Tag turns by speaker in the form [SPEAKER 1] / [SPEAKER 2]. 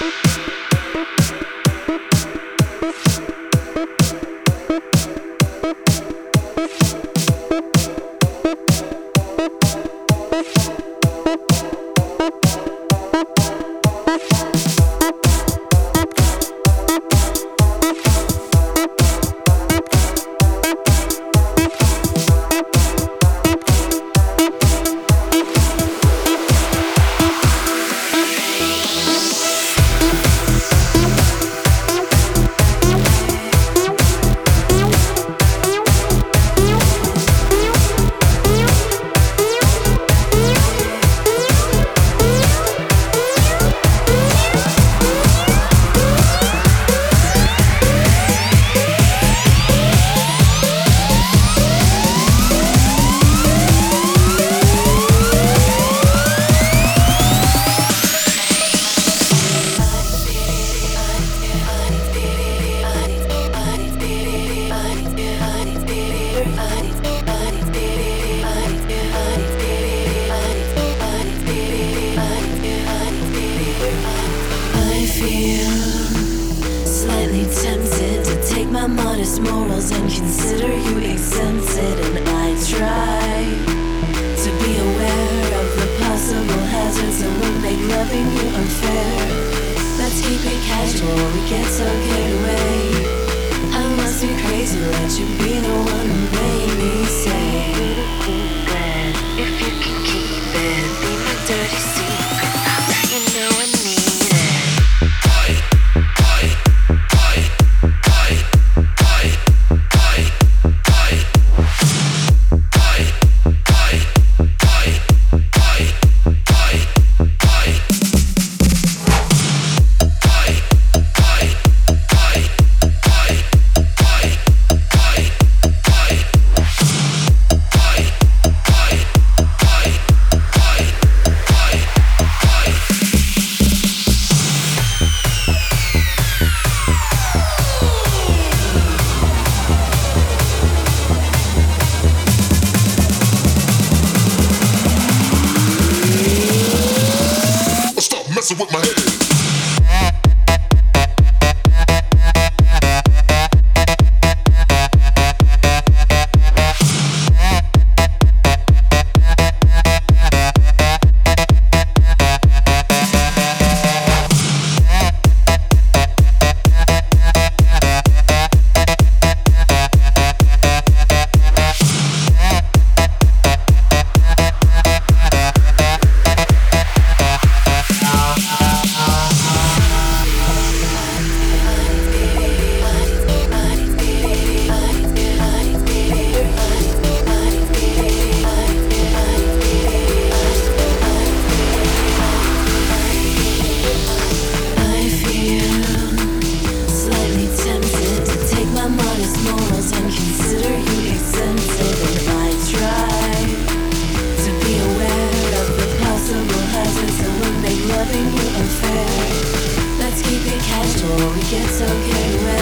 [SPEAKER 1] you Take my modest morals and consider you exempted. And I try to be aware of the possible hazards that would make loving you unfair. Let's keep it casual, we get so carried away.
[SPEAKER 2] messing with my
[SPEAKER 1] we get so carried away.